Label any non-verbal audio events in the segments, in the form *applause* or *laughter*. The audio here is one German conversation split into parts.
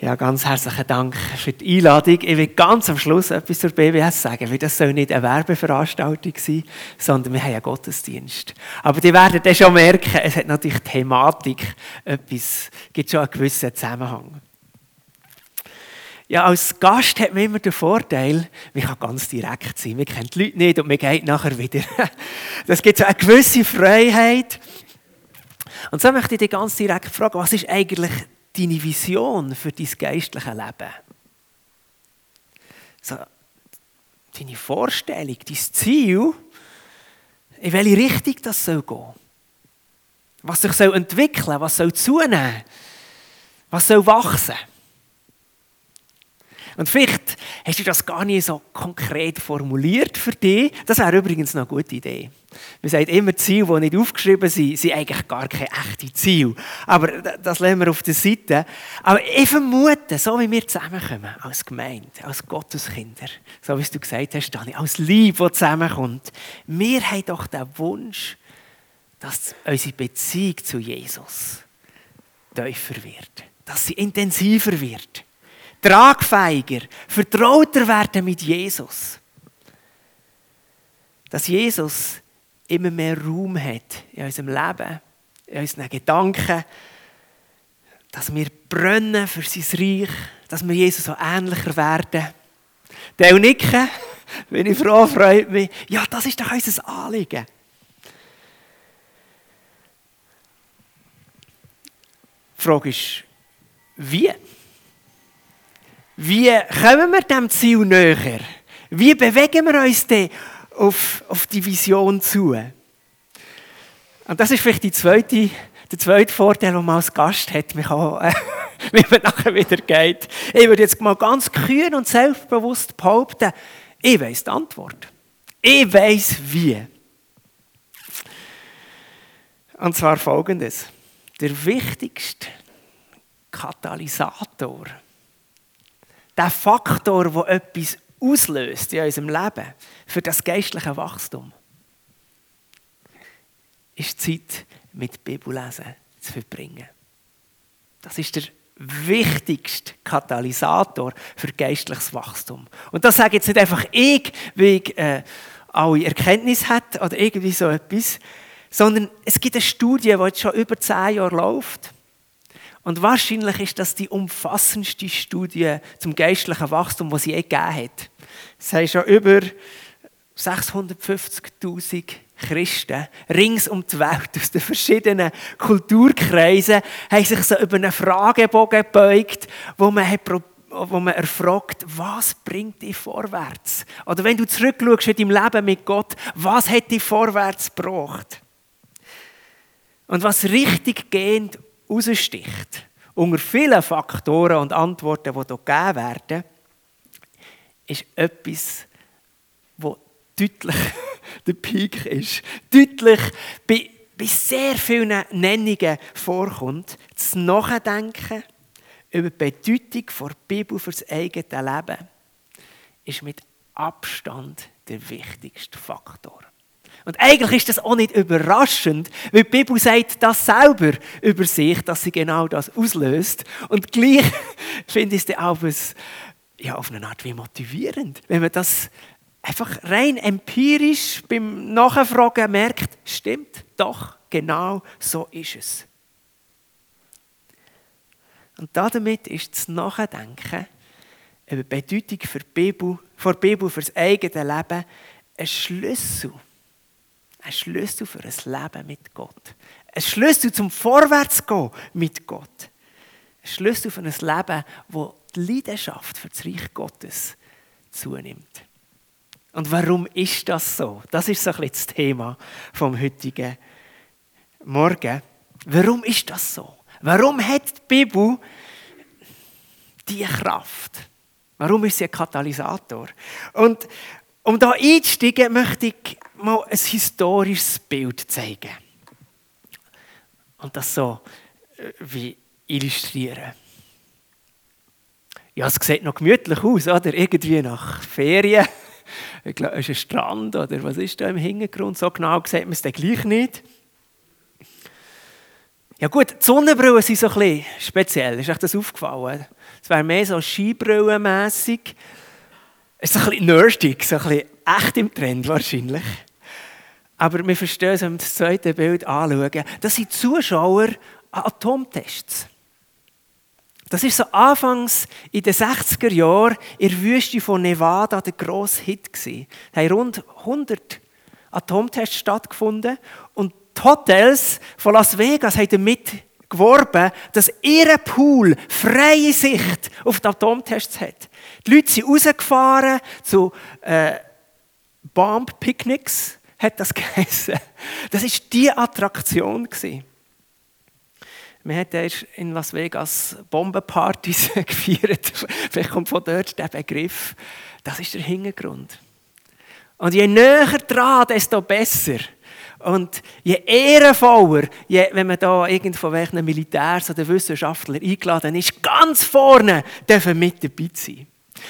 Ja, ganz herzlichen Dank für die Einladung. Ich will ganz am Schluss etwas zur BBS sagen, weil das soll nicht eine Werbeveranstaltung sein, sondern wir haben einen Gottesdienst. Aber die werden dann schon merken, es hat natürlich Thematik, etwas, gibt schon einen gewissen Zusammenhang. Ja, als Gast hat man immer den Vorteil, man kann ganz direkt sein. Man kennt die Leute nicht und man geht nachher wieder. *laughs* Das gibt so eine gewisse Freiheit. Und so möchte ich dich ganz direkt fragen, was ist eigentlich deine Vision für dein geistliche Leben? So, deine Vorstellung, dein Ziel, in welche Richtung das soll gehen? Was sich soll entwickeln, was soll zunehmen, was soll wachsen? Und vielleicht hast du das gar nicht so konkret formuliert für dich. Das wäre übrigens eine gute Idee. Man sagt immer, Ziele, die nicht aufgeschrieben sind, sind eigentlich gar keine echten Ziele. Aber das lassen wir auf der Seite. Aber ich vermute, so wie wir zusammenkommen, als Gemeinde, als Gotteskinder, so wie du gesagt hast, Dani, als Liebe, die zusammenkommt, wir haben doch den Wunsch, dass unsere Beziehung zu Jesus tiefer wird, dass sie intensiver wird tragfähiger, vertrauter werden mit Jesus. Dass Jesus immer mehr Raum hat in unserem Leben, in unseren Gedanken, dass wir brennen für sein Reich, dass wir Jesus so ähnlicher werden. Der nicken, *laughs* wenn ich froh freut mich. Ja, das ist doch unser Anliegen. Die Frage ist, wie? Wie kommen wir dem Ziel näher? Wie bewegen wir uns denn auf, auf die Vision zu? Und das ist vielleicht die zweite, der zweite Vorteil, den man als Gast hat, man äh, *laughs* wie man nachher wieder geht. Ich würde jetzt mal ganz kühn und selbstbewusst behaupten, ich weiß die Antwort. Ich weiß wie. Und zwar folgendes. Der wichtigste Katalysator der Faktor, der etwas auslöst in unserem Leben für das geistliche Wachstum, ist Zeit mit Bibellesen zu verbringen. Das ist der wichtigste Katalysator für geistliches Wachstum. Und das sage jetzt nicht einfach ich, weil ich äh, alle Erkenntnis hat oder irgendwie so etwas, sondern es gibt eine Studie, die jetzt schon über zehn Jahre läuft und wahrscheinlich ist das die umfassendste Studie zum geistlichen Wachstum, die sie je gegeben hat. Es haben schon über 650.000 Christen rings um die Welt aus den verschiedenen Kulturkreisen haben sich so über einen Fragebogen gebeugt, wo man hat wo man erfragt, was bringt dich vorwärts? Oder wenn du zurückschaust in deinem Leben mit Gott, was hat dich vorwärts gebracht? Und was richtig gehend raussticht, unter vielen Faktoren und Antworten, die hier gegeben werden, ist etwas, das deutlich *laughs* der Peak ist. Deutlich bei, bei sehr vielen Nennungen vorkommt, das Nachdenken über die Bedeutung der Bibel für das eigene Leben ist mit Abstand der wichtigste Faktor. Und eigentlich ist das auch nicht überraschend, weil die Bibel sagt das selber über sich, dass sie genau das auslöst. Und gleich *laughs* finde ich es dann auch ja, auf eine Art wie motivierend, wenn man das einfach rein empirisch beim Nachfragen merkt, stimmt, doch, genau so ist es. Und damit ist das Nachdenken über die Bedeutung für die Bibel, für die Bibel für das eigene Leben ein Schlüssel ein Schlüssel für ein Leben mit Gott. Ein Schlüssel zum Vorwärtsgehen mit Gott. Ein Schlüssel für ein Leben, wo die Leidenschaft für das Reich Gottes zunimmt. Und warum ist das so? Das ist so ein bisschen das Thema vom heutigen Morgen. Warum ist das so? Warum hat die Bibel diese Kraft? Warum ist sie ein Katalysator? Und um da einzusteigen, möchte ich mal ein historisches Bild zeigen. Und das so äh, wie illustrieren. Ja, es sieht noch gemütlich aus, oder? Irgendwie nach Ferien. *laughs* Ich glaube, es ist ein Strand, oder was ist da im Hintergrund? So genau sieht man es dann gleich nicht. Ja gut, die Sonnenbrillen sind so ein bisschen speziell. Ist euch das aufgefallen? Es wäre mehr so Skibrillenmässig. Es ist ein bisschen nerdig, so ein bisschen echt im Trend wahrscheinlich. Aber wir verstehen es, wenn wir das zweite Bild anschauen. Das sind Zuschauer an Atomtests. Das ist so anfangs in den 60er Jahren in der Wüste von Nevada der grosse Hit gewesen. Da haben rund 100 Atomtests stattgefunden und die Hotels von Las Vegas haben damit geworben, dass ihr Pool freie Sicht auf die Atomtests hat. Die Leute sind rausgefahren zu äh, Bomb-Picknicks, hat das *laughs* geheißen. Das war die Attraktion. Gewesen. Wir haben in Las Vegas Bombenpartys *laughs* gefeiert. Vielleicht kommt von dort der Begriff. Das ist der Hintergrund. Und je näher dran, desto besser. Und je ehrenvoller, je, wenn man da irgendwo welchen Militärs oder Wissenschaftler eingeladen ist, ganz vorne dürfen mit dabei sein.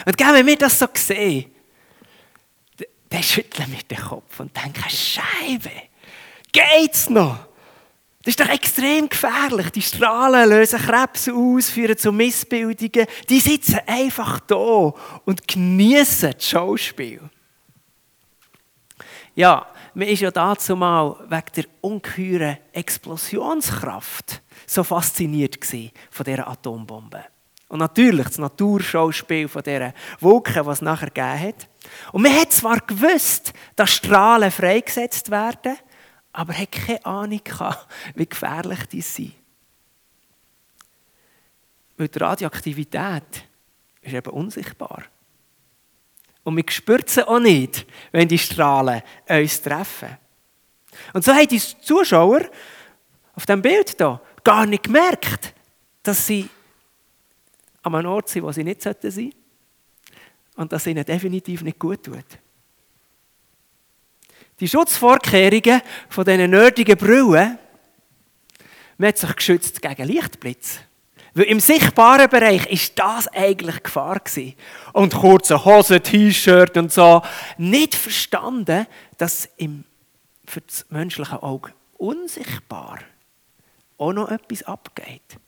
Und wenn wir das so sehen, dann schütteln wir den Kopf und denken, Scheibe, geht's noch? Das ist doch extrem gefährlich. Die Strahlen lösen Krebs aus, führen zu Missbildungen. Die sitzen einfach da und genießen das Schauspiel. Ja, man ist ja dazu mal wegen der ungeheuren Explosionskraft so fasziniert von dieser Atombombe. Und natürlich das Naturschauspiel von dieser Wolke, was es nachher gegeben hat. Und man hat zwar gewusst, dass Strahlen freigesetzt werden, aber hat keine Ahnung gehabt, wie gefährlich die sind. Weil die Radioaktivität ist eben unsichtbar. Und wir spüren sie auch nicht, wenn die Strahlen uns treffen. Und so haben die Zuschauer auf dem Bild hier gar nicht gemerkt, dass sie an einem Ort sind, wo sie nicht sein sollten. Und dass es ihnen definitiv nicht gut tut. Die Schutzvorkehrungen von diesen nerdigen Brillen, man hat sich geschützt gegen Lichtblitz. Weil im sichtbaren Bereich ist das eigentlich Gefahr gewesen. Und kurze Hose, T-Shirt und so. Nicht verstanden, dass im, für das menschliche Auge unsichtbar auch noch etwas abgeht.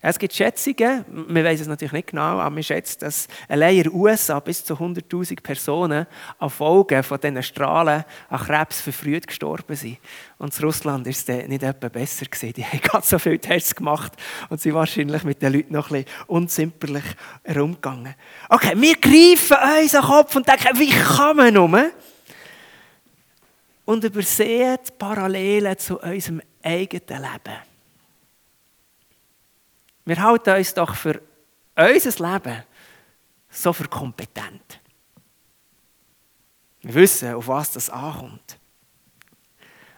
Es gibt Schätzungen, wir wissen es natürlich nicht genau, aber man schätzt, dass allein in den USA bis zu 100.000 Personen an Folgen von diesen Strahlen an Krebs verfrüht gestorben sind. Und in Russland war es nicht etwa besser gewesen. Die haben *laughs* ganz so viele Tests gemacht und sind wahrscheinlich mit den Leuten noch ein bisschen unzimperlich herumgegangen. Okay, wir greifen unseren Kopf und denken, wie kann man nur? Und übersehen die Parallelen zu unserem eigenen Leben. Wir halten uns doch für unser Leben so für kompetent. Wir wissen, auf was das ankommt.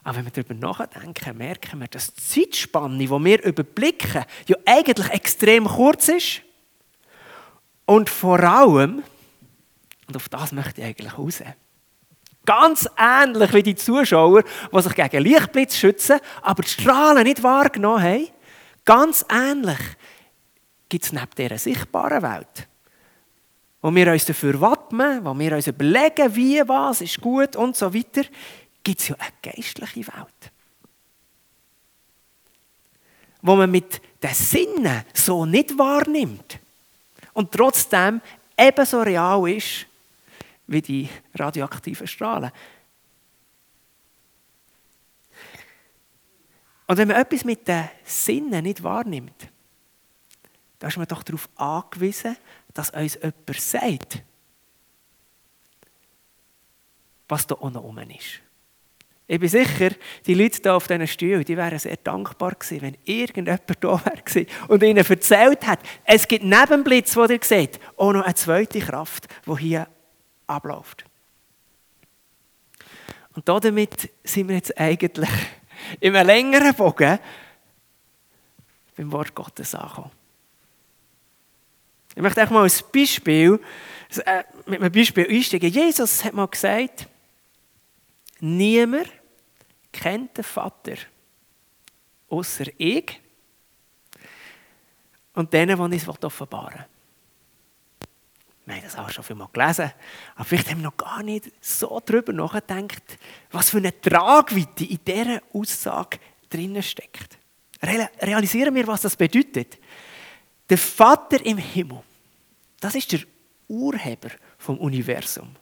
Aber wenn wir darüber nachdenken, merken wir, dass die Zeitspanne, die wir überblicken, ja eigentlich extrem kurz ist. Und vor allem, und auf das möchte ich eigentlich raus, ganz ähnlich wie die Zuschauer, die sich gegen Lichtblitz schützen, aber die Strahlen nicht wahrgenommen haben, ganz ähnlich gibt es neben dieser sichtbaren Welt, wo wir uns dafür wappnen, wo wir uns überlegen, wie, was ist gut und so weiter, gibt es ja eine geistliche Welt. Wo man mit den Sinnen so nicht wahrnimmt und trotzdem ebenso real ist wie die radioaktiven Strahlen. Und wenn man etwas mit den Sinnen nicht wahrnimmt, da ist man doch darauf angewiesen, dass uns jemand sagt, was da unten rum ist. Ich bin sicher, die Leute hier auf diesen Stühlen, die wären sehr dankbar gewesen, wenn irgendjemand da wäre und ihnen erzählt hat, es gibt neben dem Blitz, den ihr seht, auch noch eine zweite Kraft, die hier abläuft. Und damit sind wir jetzt eigentlich *laughs* in einem längeren Bogen beim Wort Gottes angekommen. Ich möchte euch mal ein Beispiel, äh, mit einem Beispiel einsteigen. Jesus hat mal gesagt, niemand kennt den Vater außer ich und denen, die ich es offenbaren will. Wir haben das auch schon viel mal gelesen, aber vielleicht haben wir noch gar nicht so darüber nachgedacht, was für eine Tragweite in dieser Aussage drinnen steckt. Realisieren wir, was das bedeutet. Der Vater im Himmel, das ist der Urheber vom Universum.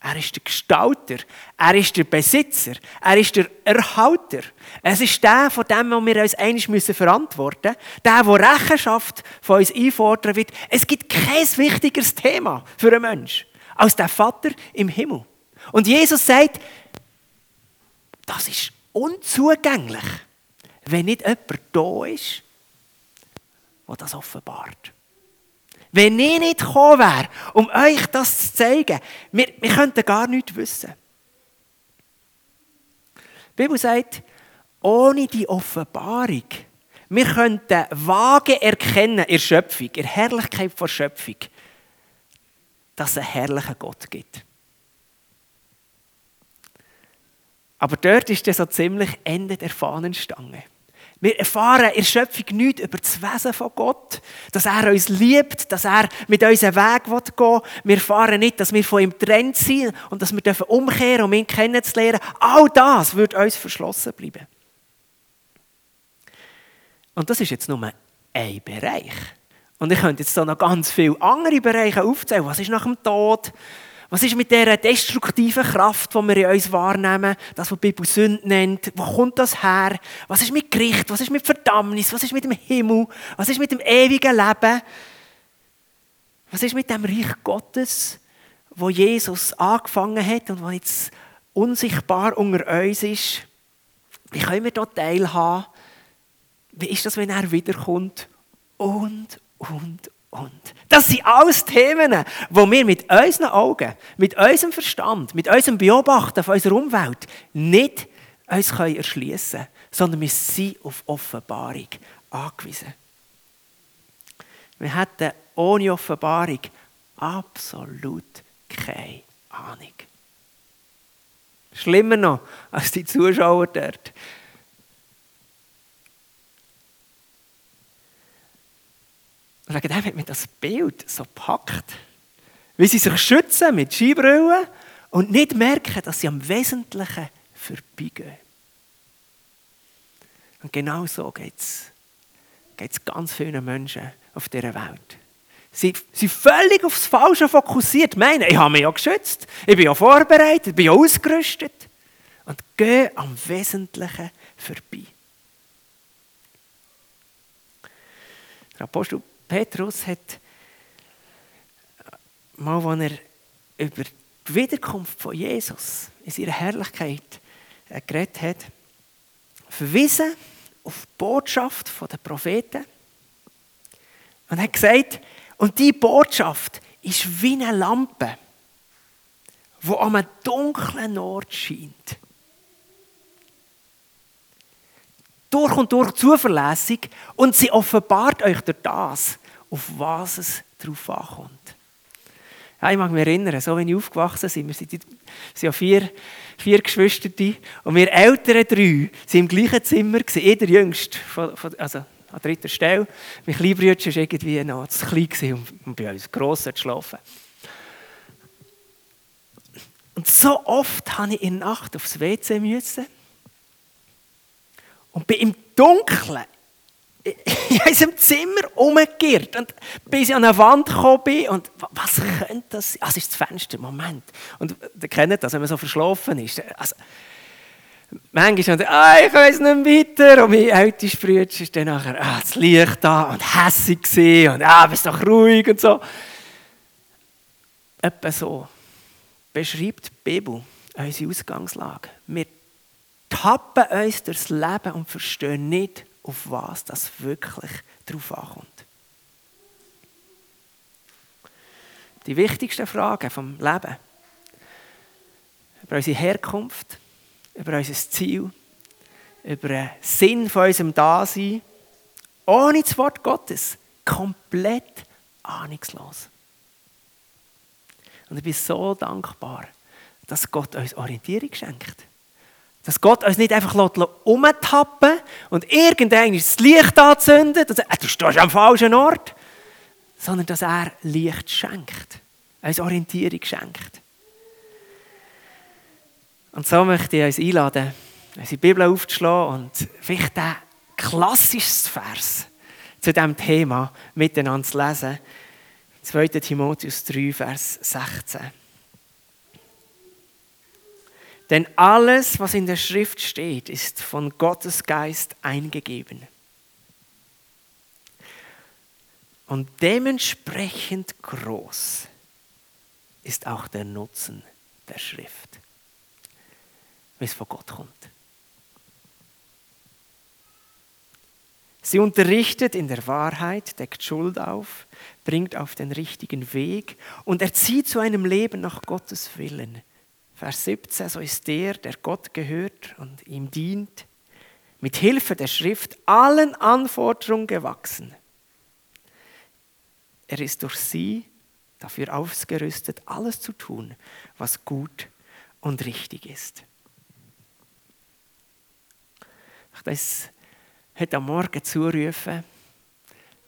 Er ist der Gestalter, er ist der Besitzer, er ist der Erhalter. Es ist der, von dem wir uns einig müssen verantworten. Der, der Rechenschaft von uns einfordern wird. Es gibt kein wichtigeres Thema für einen Menschen als der Vater im Himmel. Und Jesus sagt, das ist unzugänglich, wenn nicht jemand da ist, der das offenbart. Wenn ich nicht gekommen wäre, um euch das zu zeigen, wir, wir könnten gar nichts wissen. Die Bibel sagt, ohne die Offenbarung, wir könnten vage erkennen der Schöpfung, der Herrlichkeit der Schöpfung, dass es einen herrlichen Gott gibt. Aber dort ist das so ziemlich Ende der Fahnenstange. Wir erfahren in der Schöpfung nichts über das Wesen von Gott, dass er uns liebt, dass er mit uns einen Weg gehen will. Wir erfahren nicht, dass wir von ihm getrennt sind und dass wir umkehren um ihn kennenzulernen. All das wird uns verschlossen bleiben. Und das ist jetzt nur ein Bereich. Und ich könnte jetzt noch ganz viele andere Bereiche aufzählen. Was ist nach dem Tod? Was ist mit dieser destruktiven Kraft, die wir in uns wahrnehmen, das, was die Bibel Sünde nennt? Wo kommt das her? Was ist mit Gericht? Was ist mit Verdammnis? Was ist mit dem Himmel? Was ist mit dem ewigen Leben? Was ist mit dem Reich Gottes, wo Jesus angefangen hat und wo jetzt unsichtbar unter uns ist? Wie können wir dort teilhaben? Wie ist das, wenn er wiederkommt? Und, und, und. Das sind alles Themen, wo wir mit unseren Augen, mit unserem Verstand, mit unserem Beobachten von unserer Umwelt nicht uns erschließen können, sondern wir sind auf Offenbarung angewiesen. Wir hätten ohne Offenbarung absolut keine Ahnung. Schlimmer noch als die Zuschauer dort. Und wegen dem hat mich das Bild so gepackt. Wie sie sich schützen mit Skibrillen und nicht merken, dass sie am Wesentlichen vorbeigehen. Und genau so geht es ganz vielen Menschen auf dieser Welt. Sie sind völlig aufs Falsche fokussiert. Meinen, ich habe mich ja geschützt, ich bin ja vorbereitet, ich bin ja ausgerüstet. Und gehen am Wesentlichen vorbei. Der Apostel Petrus hat mal, als er über die Wiederkunft von Jesus in seiner Herrlichkeit äh, geredet hat, verwiesen auf die Botschaft der Propheten und hat gesagt, und die Botschaft ist wie eine Lampe, die an einem dunklen Ort scheint. durch und durch zuverlässig und sie offenbart euch durch das, auf was es drauf ankommt. Ja, ich mag mich erinnern, so wenn ich aufgewachsen bin, wir sind, wir sind ja vier, vier Geschwister und wir älteren drei sind im gleichen Zimmer, jeder jüngste, also an dritter Stelle. Mein Kleinbrüder war irgendwie noch zu klein und bei uns gross schlafen. Und so oft musste ich in der Nacht aufs WC müssen und bin im Dunkeln in unserem Zimmer umgekehrt und bis ich an eine Wand gekommen bin und was könnte das sein? Also ist das Fenster, Moment. Und ihr kennt das, wenn man so verschlafen ist. Also, manchmal und ah, ich weiß nicht weiter und mein ältester Bruder ist dann nachher, ah, das Licht da und hässig und ah, bist doch ruhig und so. Etwa so beschreibt die Bibel unsere Ausgangslage. Wir tappen uns durchs Leben und verstehen nicht, auf was das wirklich drauf ankommt. Die wichtigsten Fragen vom Leben über unsere Herkunft, über unser Ziel, über den Sinn von unserem Dasein, ohne das Wort Gottes, komplett ahnungslos. Und ich bin so dankbar, dass Gott uns Orientierung schenkt. Dass Gott uns nicht einfach umtappen und irgendein das Licht anzündet und sagt, äh, du stehst am falschen Ort. Sondern dass er Licht schenkt. Uns Orientierung schenkt. Und so möchte ich uns einladen, die Bibel aufzuschlagen und vielleicht den klassischsten Vers zu diesem Thema miteinander zu lesen. 2. Timotheus 3, Vers 16. Denn alles, was in der Schrift steht, ist von Gottes Geist eingegeben. Und dementsprechend groß ist auch der Nutzen der Schrift, wie es von Gott kommt. Sie unterrichtet in der Wahrheit, deckt Schuld auf, bringt auf den richtigen Weg und erzieht zu einem Leben nach Gottes Willen. Vers 17, so ist der, der Gott gehört und ihm dient, mit Hilfe der Schrift allen Anforderungen gewachsen. Er ist durch sie dafür ausgerüstet, alles zu tun, was gut und richtig ist. Ich das heute am Morgen zurufen,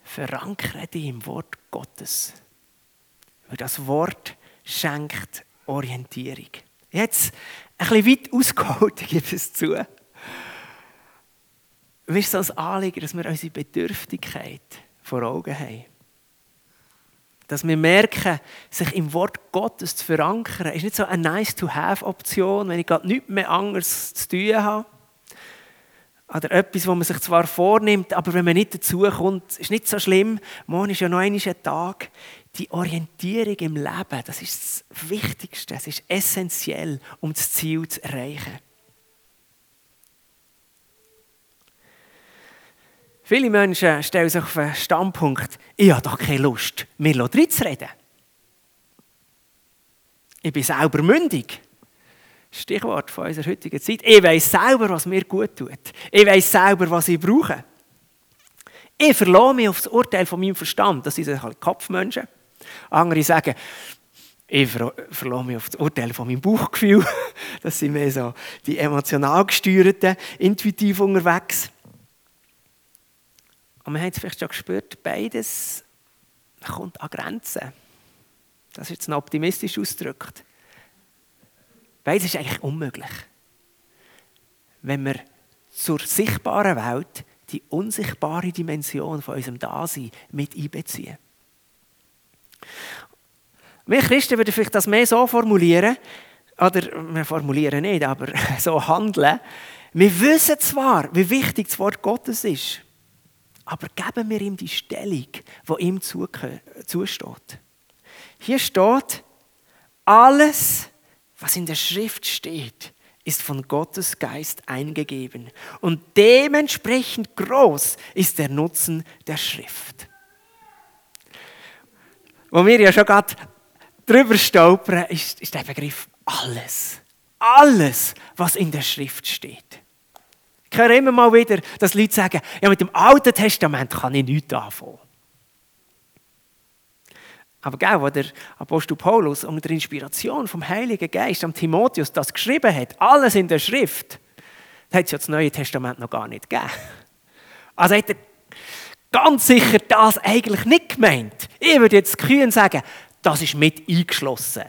verankere dich im Wort Gottes. Weil das Wort schenkt Orientierung. Jetzt ein bisschen weit ausgeholt, *laughs* ich es zu. Mir ist es als Anliegen, dass wir unsere Bedürftigkeit vor Augen haben. Dass wir merken, sich im Wort Gottes zu verankern, ist nicht so eine nice-to-have-Option, wenn ich gerade nichts mehr anderes zu tun habe. Oder etwas, wo man sich zwar vornimmt, aber wenn man nicht dazukommt, ist nicht so schlimm. Morgen ist ja noch ein Tag. Die Orientierung im Leben, das ist das Wichtigste, das ist essentiell, um das Ziel zu erreichen. Viele Menschen stellen sich auf den Standpunkt, ich habe doch keine Lust, mir reden. Ich bin selber mündig. Stichwort von unserer heutigen Zeit. Ich weiß selber, was mir gut tut. Ich weiß selber, was ich brauche. Ich verlasse mich auf das Urteil von meinem Verstand. Das sind halt Kopfmenschen. Andere sagen, ich verlasse mich auf das Urteil von meinem Bauchgefühl. *laughs* Das sind mehr so die emotional gesteuerten, intuitiv unterwegs. Und wir haben es vielleicht schon gespürt, beides kommt an Grenzen. Das ist jetzt noch optimistisch ausgedrückt. Beides ist eigentlich unmöglich. Wenn wir zur sichtbaren Welt die unsichtbare Dimension von unserem Dasein mit einbeziehen. Wir Christen würden vielleicht das mehr so formulieren, oder wir formulieren nicht, aber *laughs* so handeln. Wir wissen zwar, wie wichtig das Wort Gottes ist, aber geben wir ihm die Stellung, die ihm zusteht. Hier steht, alles, was in der Schrift steht, ist von Gottes Geist eingegeben. Und dementsprechend groß ist der Nutzen der Schrift. Wo wir ja schon gerade drüber stolpern, ist, ist der Begriff alles. Alles, was in der Schrift steht. Ich höre immer mal wieder, dass Leute sagen, ja, mit dem Alten Testament kann ich nichts anfangen. Aber gell, wo der Apostel Paulus unter der Inspiration vom Heiligen Geist am Timotheus das geschrieben hat, alles in der Schrift, hat es ja das Neue Testament noch gar nicht gegeben. Also hat er ganz sicher das eigentlich nicht gemeint. Ich würde jetzt kühn sagen, das ist mit eingeschlossen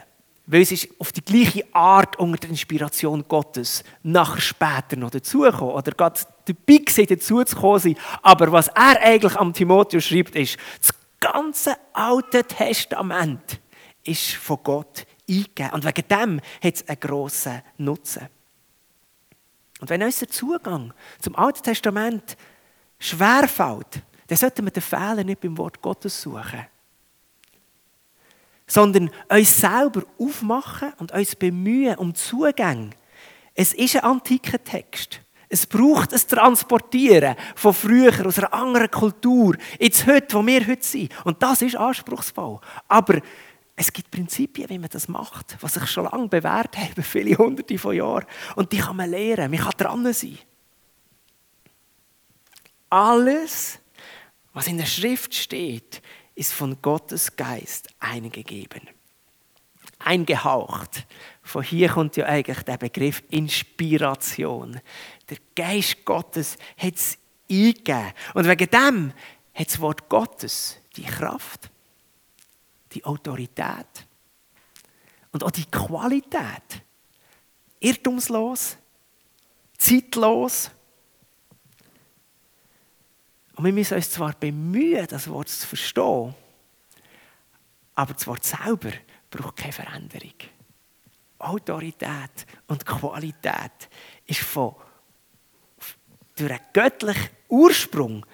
weil es ist auf die gleiche Art unter der Inspiration Gottes nachher später noch dazugekommen oder gerade dabei gewesen, dazuzukommen sein. Aber was er eigentlich am Timotheus schreibt, ist, das ganze Alte Testament ist von Gott eingegeben. Und wegen dem hat es einen grossen Nutzen. Und wenn unser Zugang zum Alten Testament schwerfällt, dann sollten wir den Fehler nicht beim Wort Gottes suchen sondern uns selber aufmachen und uns bemühen um Zugang. Es ist ein antiker Text. Es braucht ein Transportieren von früher, aus einer anderen Kultur, ins Heute, wo wir heute sind. Und das ist anspruchsvoll. Aber es gibt Prinzipien, wie man das macht, was sich schon lange bewährt haben, *laughs* viele hunderte von Jahren. Und die kann man lernen, man kann dran sein. Alles, was in der Schrift steht, ist von Gottes Geist eingegeben. Eingehaucht. Von hier kommt ja eigentlich der Begriff Inspiration. Der Geist Gottes hat es eingegeben. Und wegen dem hat das Wort Gottes die Kraft, die Autorität und auch die Qualität, irrtumslos, zeitlos. Und wir müssen uns zwar bemühen, das Wort zu verstehen, aber das Wort selber braucht keine Veränderung. Autorität und Qualität ist von, durch einen göttlichen Ursprung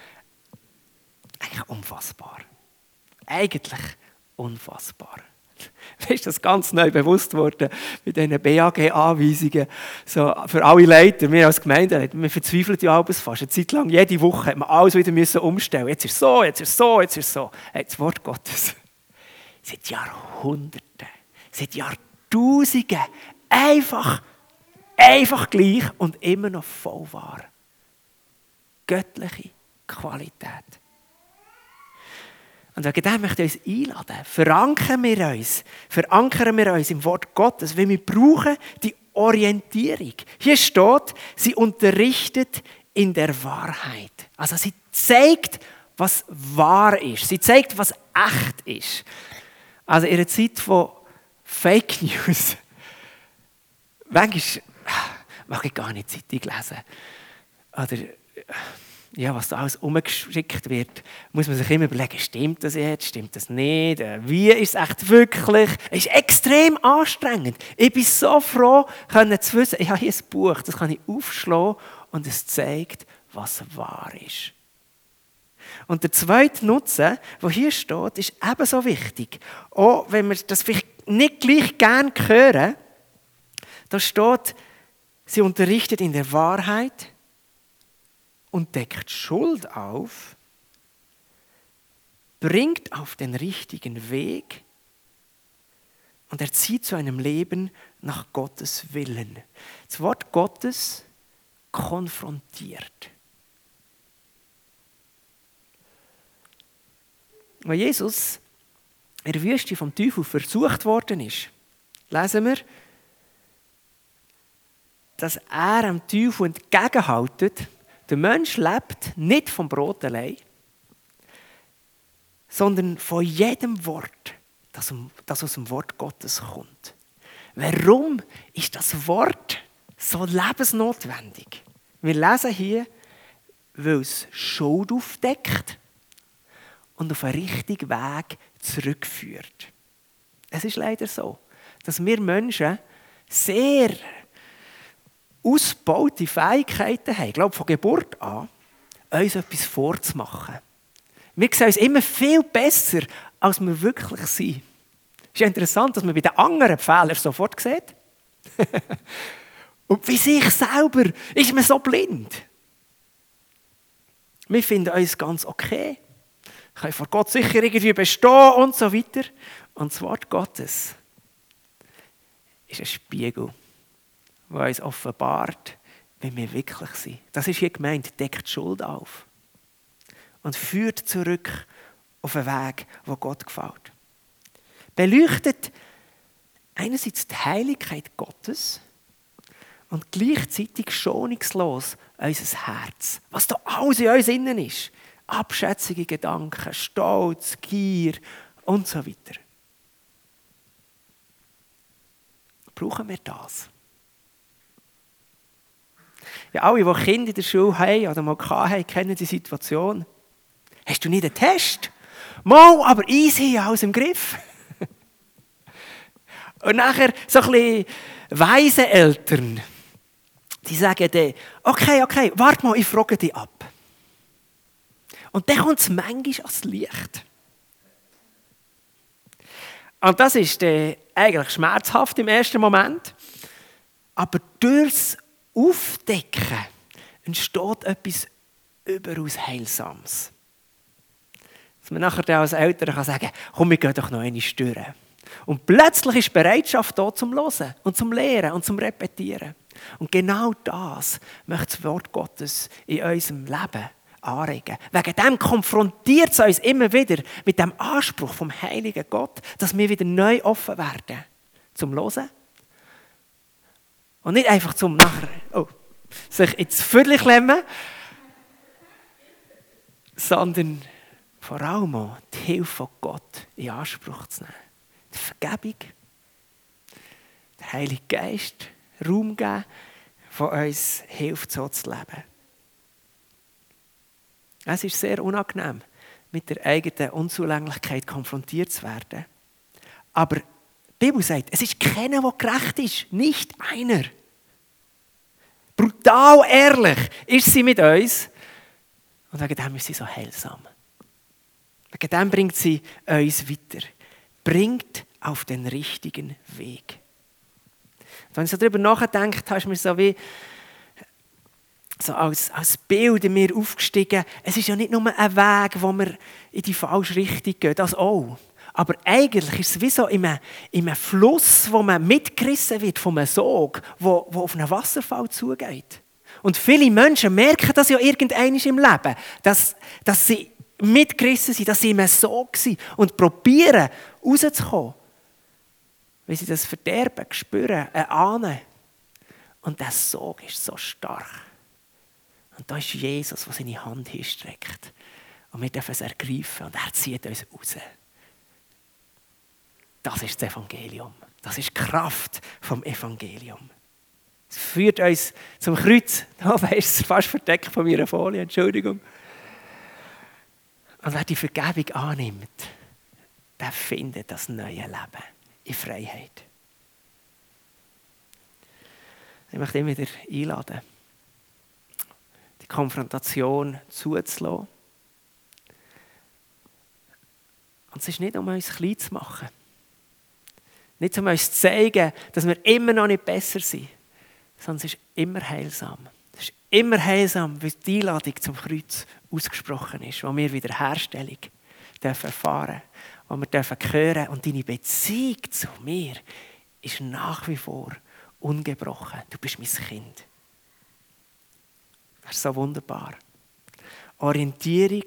eigentlich unfassbar. Eigentlich unfassbar. Mir ist das ganz neu bewusst worden mit diesen BAG-Anweisungen. So, für alle Leiter, wir als Gemeinde, wir verzweifeln ja alles fast. Eine Zeit lang, jede Woche, hat man alles wieder müssen umstellen Jetzt ist es so, jetzt ist es so, jetzt ist es so. Das Wort Gottes. Seit Jahrhunderten, seit Jahrtausenden, einfach, einfach gleich und immer noch voll wahr. Göttliche Qualität. Und wegen dem möchte ich uns einladen. Verankern wir uns, verankern wir uns im Wort Gottes, weil wir brauchen die Orientierung. Hier steht, sie unterrichtet in der Wahrheit. Also sie zeigt, was wahr ist. Sie zeigt, was echt ist. Also in einer Zeit von Fake News, *laughs* manchmal mag ich gar nicht Zeitung lesen. Oder ja, was da alles umgeschickt wird, muss man sich immer überlegen, stimmt das jetzt, stimmt das nicht, äh, wie ist es echt wirklich? Es ist extrem anstrengend. Ich bin so froh, können zu wissen, ich habe hier ein Buch, das kann ich aufschlagen und es zeigt, was wahr ist. Und der zweite Nutzen, der hier steht, ist ebenso wichtig. Auch wenn wir das vielleicht nicht gleich gern hören, da steht, sie unterrichtet in der Wahrheit, und deckt Schuld auf, bringt auf den richtigen Weg und erzieht zu einem Leben nach Gottes Willen. Das Wort Gottes konfrontiert. Weil Jesus in der Wüste vom Teufel versucht worden ist, lesen wir, dass er am Teufel entgegenhaltet, der Mensch lebt nicht vom Brot allein, sondern von jedem Wort, das, aus dem Wort Gottes kommt. Warum ist das Wort so lebensnotwendig? Wir lesen hier, weil es Schuld aufdeckt und auf einen richtigen Weg zurückführt. Es ist leider so, dass wir Menschen sehr ausgebaute Fähigkeiten haben, ich glaube von Geburt an, uns etwas vorzumachen. Wir sehen uns immer viel besser, als wir wirklich sind. Es ist interessant, dass man bei den anderen Fehlern sofort sieht. *laughs* Und bei sich selber ist man so blind. Wir finden uns ganz okay. Kann vor Gott sicher irgendwie bestehen und so weiter. Und das Wort Gottes ist ein Spiegel der uns offenbart, wie wir wirklich sind. Das ist hier gemeint, deckt Schuld auf und führt zurück auf einen Weg, wo Gott gefällt. Beleuchtet einerseits die Heiligkeit Gottes und gleichzeitig schonungslos unser Herz. Was da alles in uns innen ist. Abschätzige Gedanken, Stolz, Gier und so weiter. Brauchen wir das? Ja, alle, die Kinder in der Schule haben oder mal haben, kennen die Situation. Hast du nicht einen Test? Mal, aber easy, alles im Griff. *laughs* Und nachher so ein bisschen weise Eltern, die sagen dann, okay, okay, warte mal, ich frage dich ab. Und dann kommt es manchmal ans Licht. Und das ist dann eigentlich schmerzhaft im ersten Moment. Aber durchs Aufdecken entsteht etwas überaus Heilsames. Dass man nachher als Eltern kann sagen komm, wir gehen doch noch eine stören. Und plötzlich ist Bereitschaft da zum Hören und zum Lehren und zum Repetieren. Und genau das möchte das Wort Gottes in unserem Leben anregen. Wegen dem konfrontiert es uns immer wieder mit dem Anspruch vom Heiligen Gott, dass wir wieder neu offen werden zum Hören und nicht einfach zum nachher, oh, sich ins Viertel klemmen, sondern vor allem auch die Hilfe von Gott in Anspruch zu nehmen. Die Vergebung, der Heilige Geist, Raum geben, von uns hilft, so zu leben. Es ist sehr unangenehm, mit der eigenen Unzulänglichkeit konfrontiert zu werden. Aber die Bibel sagt, es ist keiner, der gerecht ist. Nicht einer. Brutal ehrlich ist sie mit uns. Und wegen dem ist sie so heilsam. Wegen dem bringt sie uns weiter. Bringt auf den richtigen Weg. Und wenn ich so darüber nachdenkt, hast du mir so wie so als, als Bild in mir aufgestiegen. Es ist ja nicht nur ein Weg, wo wir in die falsche Richtung gehen, das auch. Aber eigentlich ist es wie so in einem, in einem Fluss, wo man mitgerissen wird von einem Sog, wo, wo auf einen Wasserfall zugeht. Und viele Menschen merken das ja irgendwann im Leben, dass, dass sie mitgerissen sind, dass sie in einem Sog sind und probieren, rauszukommen. Weil sie das Verderben spüren, ahnen. Und der Sog ist so stark. Und da ist Jesus, der seine Hand hinstreckt. Und wir dürfen es ergreifen und er zieht uns raus. Das ist das Evangelium. Das ist die Kraft vom Evangelium. Es führt uns zum Kreuz. *laughs* Da ist es fast verdeckt von meiner Folie, Entschuldigung. Und wer die Vergebung annimmt, der findet das neue Leben in Freiheit. Ich möchte ihn wieder einladen die Konfrontation zuzulassen. Und es ist nicht, um uns klein zu machen. Nicht, um uns zu zeigen, dass wir immer noch nicht besser sind, sondern es ist immer heilsam. Es ist immer heilsam, weil die Einladung zum Kreuz ausgesprochen ist, wo wir Wiederherstellung dürfen erfahren wo wir dürfen hören und deine Beziehung zu mir ist nach wie vor ungebrochen. Du bist mein Kind. Das ist so wunderbar. Orientierung,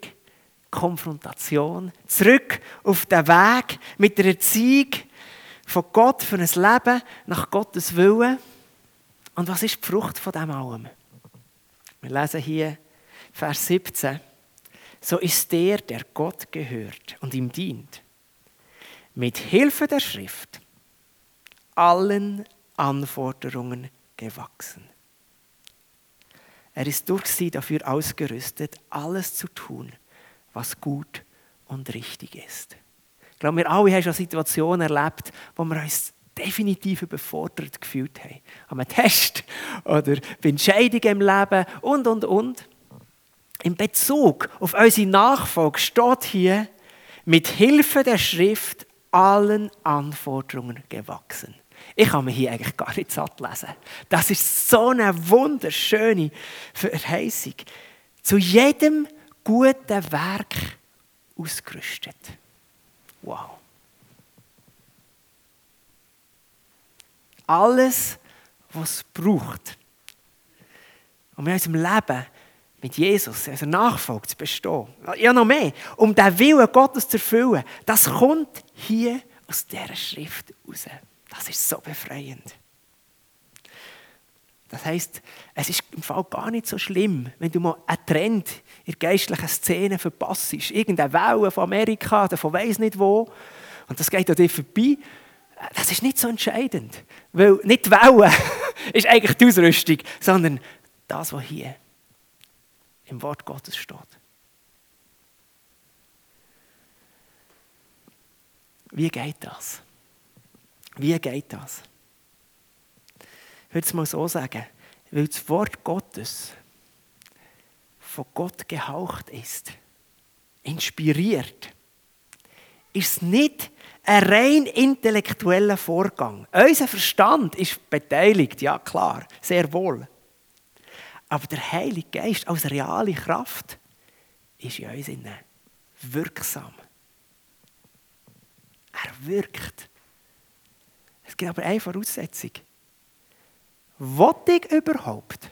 Konfrontation, zurück auf den Weg mit der Erziehung von Gott für ein Leben nach Gottes Willen. Und was ist die Frucht von dem allem? Wir lesen hier Vers 17. So ist der, der Gott gehört und ihm dient, mit Hilfe der Schrift allen Anforderungen gewachsen. Er ist durch sie dafür ausgerüstet, alles zu tun, was gut und richtig ist. Ich glaube, wir alle haben schon Situationen erlebt, wo wir uns definitiv überfordert gefühlt haben. Am Test oder bei Entscheidungen im Leben und, und, und. In Bezug auf unsere Nachfolge steht hier, mit Hilfe der Schrift allen Anforderungen gewachsen. Ich kann mir hier eigentlich gar nicht satt lesen. Das ist so eine wunderschöne Verheißung. Zu jedem guten Werk ausgerüstet. Wow. Alles, was es braucht, um in unserem Leben mit Jesus, also Nachfolge zu bestehen, ja noch mehr, um den Willen Gottes zu erfüllen, das kommt hier aus dieser Schrift raus. Das ist so befreiend. Das heißt, es ist im Fall gar nicht so schlimm, wenn du mal einen Trend in geistlichen Szene verpasst. Irgendeine Welle von Amerika oder von weiss nicht wo. Und das geht an dir vorbei. Das ist nicht so entscheidend. Weil nicht die Welle *laughs* ist eigentlich die Ausrüstung, sondern das, was hier im Wort Gottes steht. Wie geht das? Wie geht das? Ich würde es mal so sagen, weil das Wort Gottes von Gott gehaucht ist, inspiriert, ist es nicht ein rein intellektueller Vorgang. Unser Verstand ist beteiligt, ja klar, sehr wohl. Aber der Heilige Geist als reale Kraft ist in uns wirksam. Er wirkt. Es gibt aber eine Voraussetzung. Wollte ich überhaupt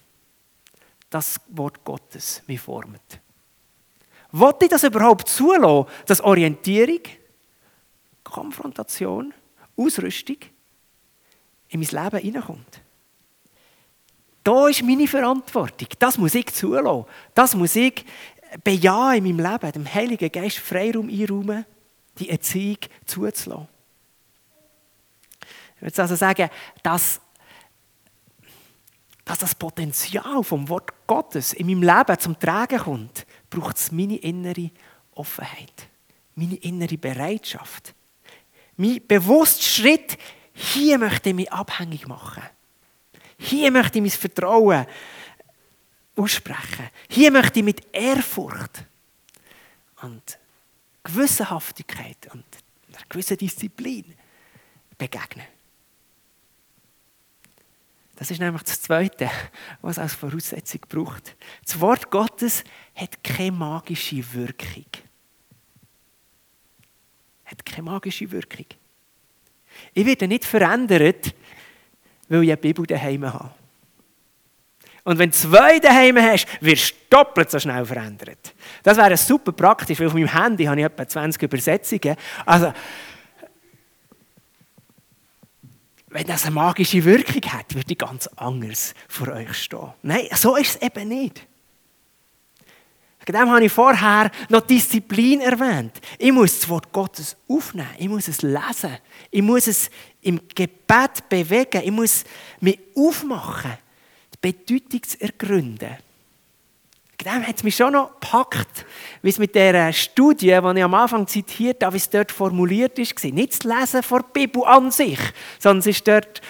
das Wort Gottes mich formt? Wollte ich das überhaupt zulassen, dass Orientierung, Konfrontation, Ausrüstung in mein Leben hineinkommt? Da ist meine Verantwortung. Das muss ich zulassen. Das muss ich bejahen in meinem Leben, dem Heiligen Geist Freiraum einräumen, die Erziehung zuzulassen. Ich würde also sagen, dass dass das Potenzial vom Wort Gottes in meinem Leben zum Tragen kommt, braucht es meine innere Offenheit, meine innere Bereitschaft. Mein bewusster Schritt, hier möchte ich mich abhängig machen. Hier möchte ich mein Vertrauen aussprechen. Hier möchte ich mit Ehrfurcht und Gewissenhaftigkeit und einer gewissen Disziplin begegnen. Das ist nämlich das Zweite, was als Voraussetzung braucht. Das Wort Gottes hat keine magische Wirkung. Hat keine magische Wirkung. Ich werde nicht verändert, weil ich eine Bibel daheim habe. Und wenn du zwei daheim hast, wirst du doppelt so schnell verändert. Das wäre super praktisch, weil auf meinem Handy habe ich etwa 20 Übersetzungen. Also, wenn das eine magische Wirkung hat, würde ich ganz anders vor euch stehen. Nein, so ist es eben nicht. Dem habe ich vorher noch Disziplin erwähnt. Ich muss das Wort Gottes aufnehmen. Ich muss es lesen. Ich muss es im Gebet bewegen. Ich muss mich aufmachen, die Bedeutung zu ergründen. Dem hat es mich schon noch gepackt, wie es mit dieser Studie, die ich am Anfang zitiert habe, wie es dort formuliert ist, nicht das Lesen von der Bibel an sich, sondern es ist dort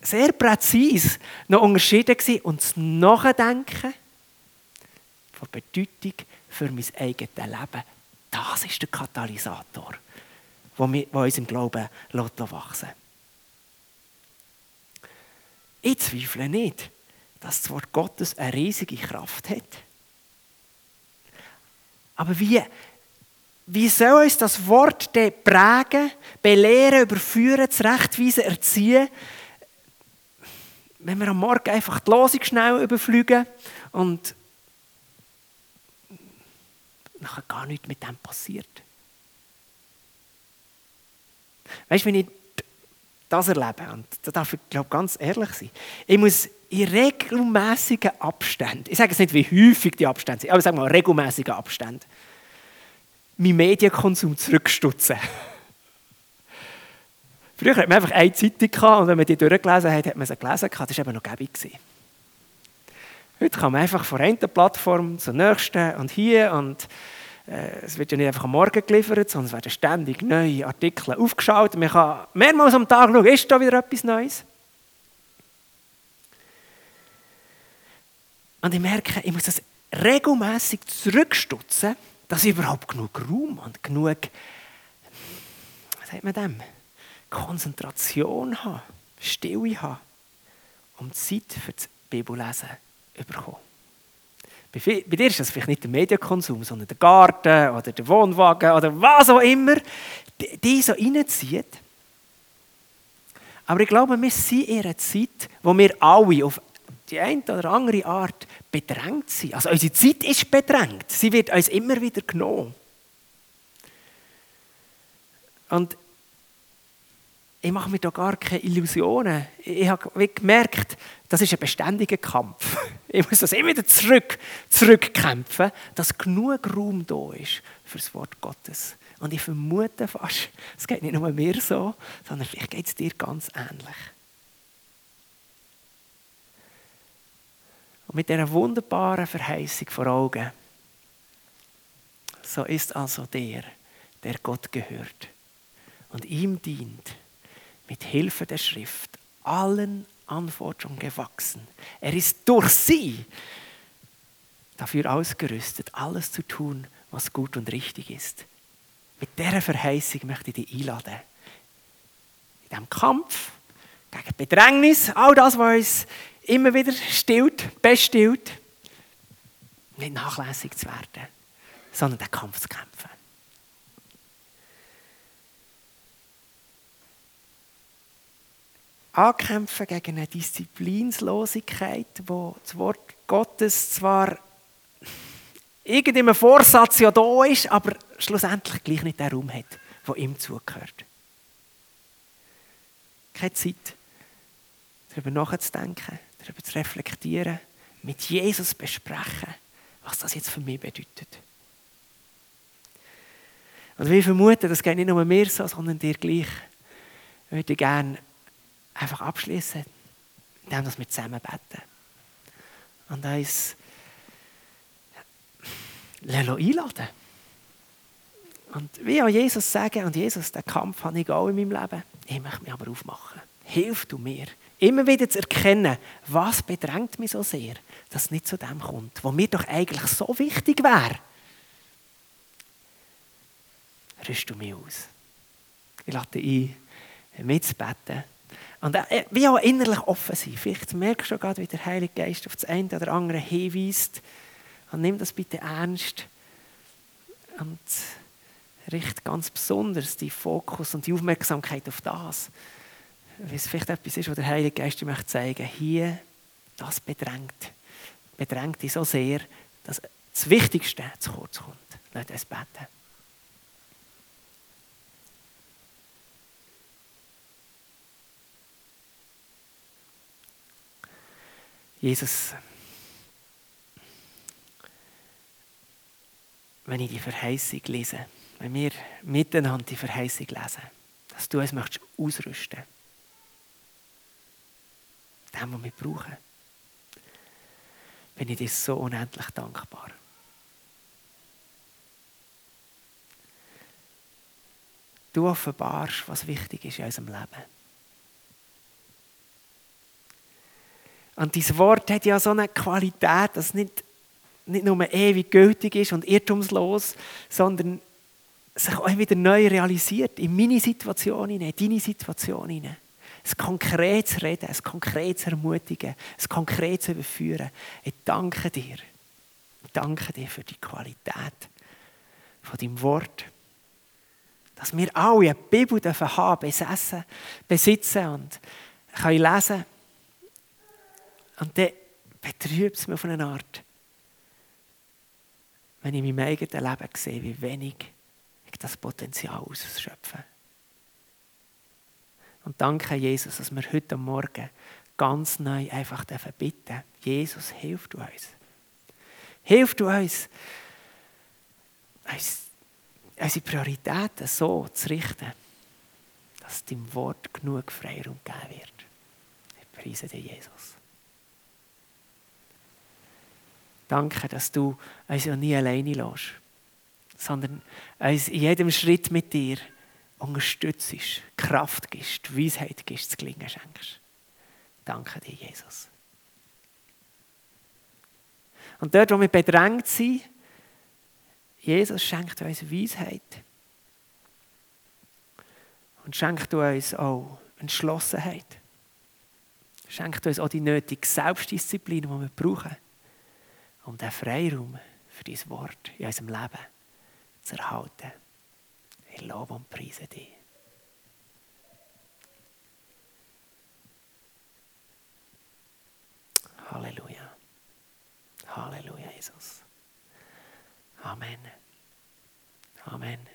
sehr präzise noch unterschieden und das Nachdenken von Bedeutung für mein eigenes Leben. Das ist der Katalysator, der uns im Glauben wachsen Ich zweifle nicht dass das Wort Gottes eine riesige Kraft hat. Aber wie, wie soll uns das Wort prägen, belehren, überführen, zurechtweisen, erziehen, wenn wir am Morgen einfach die Losung schnell überfliegen und nachher gar nichts mit dem passiert? Weißt du, wenn ich das erlebe, und da darf ich glaube ganz ehrlich sein, ich muss in regelmäßigen Abständen, ich sage es nicht, wie häufig die Abstände sind, aber ich sage mal regelmäßigen Abständen, meinen Medienkonsum zurückstutzen. *laughs* Früher hatte man einfach eine Zeitung und wenn man die durchgelesen hat, hat man sie gelesen. Das war eben noch gäbig. Heute kann man einfach von einer Plattform zur nächsten und hier und äh, es wird ja nicht einfach am Morgen geliefert, sondern es werden ständig neue Artikel aufgeschaut. Man kann mehrmals am Tag schauen, ist da wieder etwas Neues? Und ich merke, ich muss das regelmäßig zurückstutzen, dass ich überhaupt genug Raum und genug, was sagt man dem, Konzentration habe, Stille habe, um Zeit für das Bibellesen zu bekommen. Bei, dir ist das vielleicht nicht der Medienkonsum, sondern der Garten oder der Wohnwagen oder was auch immer, die, die so reinzieht. Aber ich glaube, wir sind in einer Zeit, wo wir alle auf die eine oder andere Art bedrängt sind. Also unsere Zeit ist bedrängt. Sie wird uns immer wieder genommen. Und ich mache mir da gar keine Illusionen. Ich habe gemerkt, das ist ein beständiger Kampf. *laughs* Ich muss das immer wieder zurück, zurückkämpfen, dass genug Raum da ist für das Wort Gottes. Und ich vermute fast, es geht nicht nur mir so, sondern vielleicht geht es dir ganz ähnlich. Und mit dieser wunderbaren Verheißung vor Augen, so ist also der, der Gott gehört und ihm dient, mit Hilfe der Schrift allen Anforderungen gewachsen. Er ist durch sie dafür ausgerüstet, alles zu tun, was gut und richtig ist. Mit dieser Verheißung möchte ich dich einladen. In diesem Kampf gegen Bedrängnis, all das, was uns immer wieder stillt, bestillt, nicht nachlässig zu werden, sondern den Kampf zu kämpfen. Ankämpfen gegen eine Disziplinslosigkeit, wo das Wort Gottes zwar irgendeinem Vorsatz ja da ist, aber schlussendlich gleich nicht den Raum hat, der ihm zugehört. Keine Zeit, darüber nachzudenken, darüber zu reflektieren, mit Jesus besprechen, was das jetzt für mich bedeutet. Und wir vermuten, das geht nicht nur mir so, sondern dir gleich. Ich würde gerne einfach abschließen. indem wir zusammen beten. Und uns einladen Und wie auch Jesus sagen, und Jesus, den Kampf habe ich auch in meinem Leben, ich möchte mich aber aufmachen. Hilf du mir, immer wieder zu erkennen, was bedrängt mich so sehr, dass es nicht zu dem kommt, was mir doch eigentlich so wichtig wäre. Rüst du mich aus. Ich lade dich ein, mitzubeten. Und äh, wie auch innerlich offen sein. Vielleicht merkst du gerade, wie der Heilige Geist auf das eine oder andere hinweist. Und nimm das bitte ernst. Und richte ganz besonders die Fokus und die Aufmerksamkeit auf das. Weil es vielleicht etwas ist, was der Heilige Geist dir möchte zeigen Hier, das bedrängt. Bedrängt dich so sehr, dass das Wichtigste zu kurz kommt. Lass uns beten. Jesus, wenn ich die Verheißung lese, wenn wir miteinander die Verheißung lesen, dass du uns möchtest ausrüsten dem, was wir brauchen, bin ich dir so unendlich dankbar. Du offenbarst, was wichtig ist in unserem Leben. Und dieses Wort hat ja so eine Qualität, dass es nicht, nicht nur ewig gültig ist und irrtumslos, sondern sich auch wieder neu realisiert in meine Situation in deine Situation hinein. Ein konkretes Reden, ein konkretes Ermutigen, ein konkretes Überführen. Ich danke dir. Ich danke dir für die Qualität von deinem Wort. Dass wir alle eine Bibel haben, besessen, besitzen und können lesen und dann betrübt es mich auf eine Art, wenn ich in meinem eigenen Leben sehe, wie wenig ich das Potenzial ausschöpfe. Und danke, Jesus, dass wir heute Morgen ganz neu einfach bitten Jesus, hilf du uns. Hilf du uns, unsere Prioritäten so zu richten, dass deinem Wort genug Freiraum geben wird. Ich preise dir, Jesus. Danke, dass du uns ja nie alleine lässt, sondern uns in jedem Schritt mit dir unterstützt, Kraft gibst, Weisheit gibst, das Gelingen schenkst. Danke dir, Jesus. Und dort, wo wir bedrängt sind, Jesus schenkt uns Weisheit. Und schenkt uns auch Entschlossenheit. Schenkt uns auch die nötige Selbstdisziplin, die wir brauchen um den Freiraum für dein Wort in unserem Leben zu erhalten. Jeg lov om priset de. Halleluja. Halleluja, Jesus. Amen. Amen.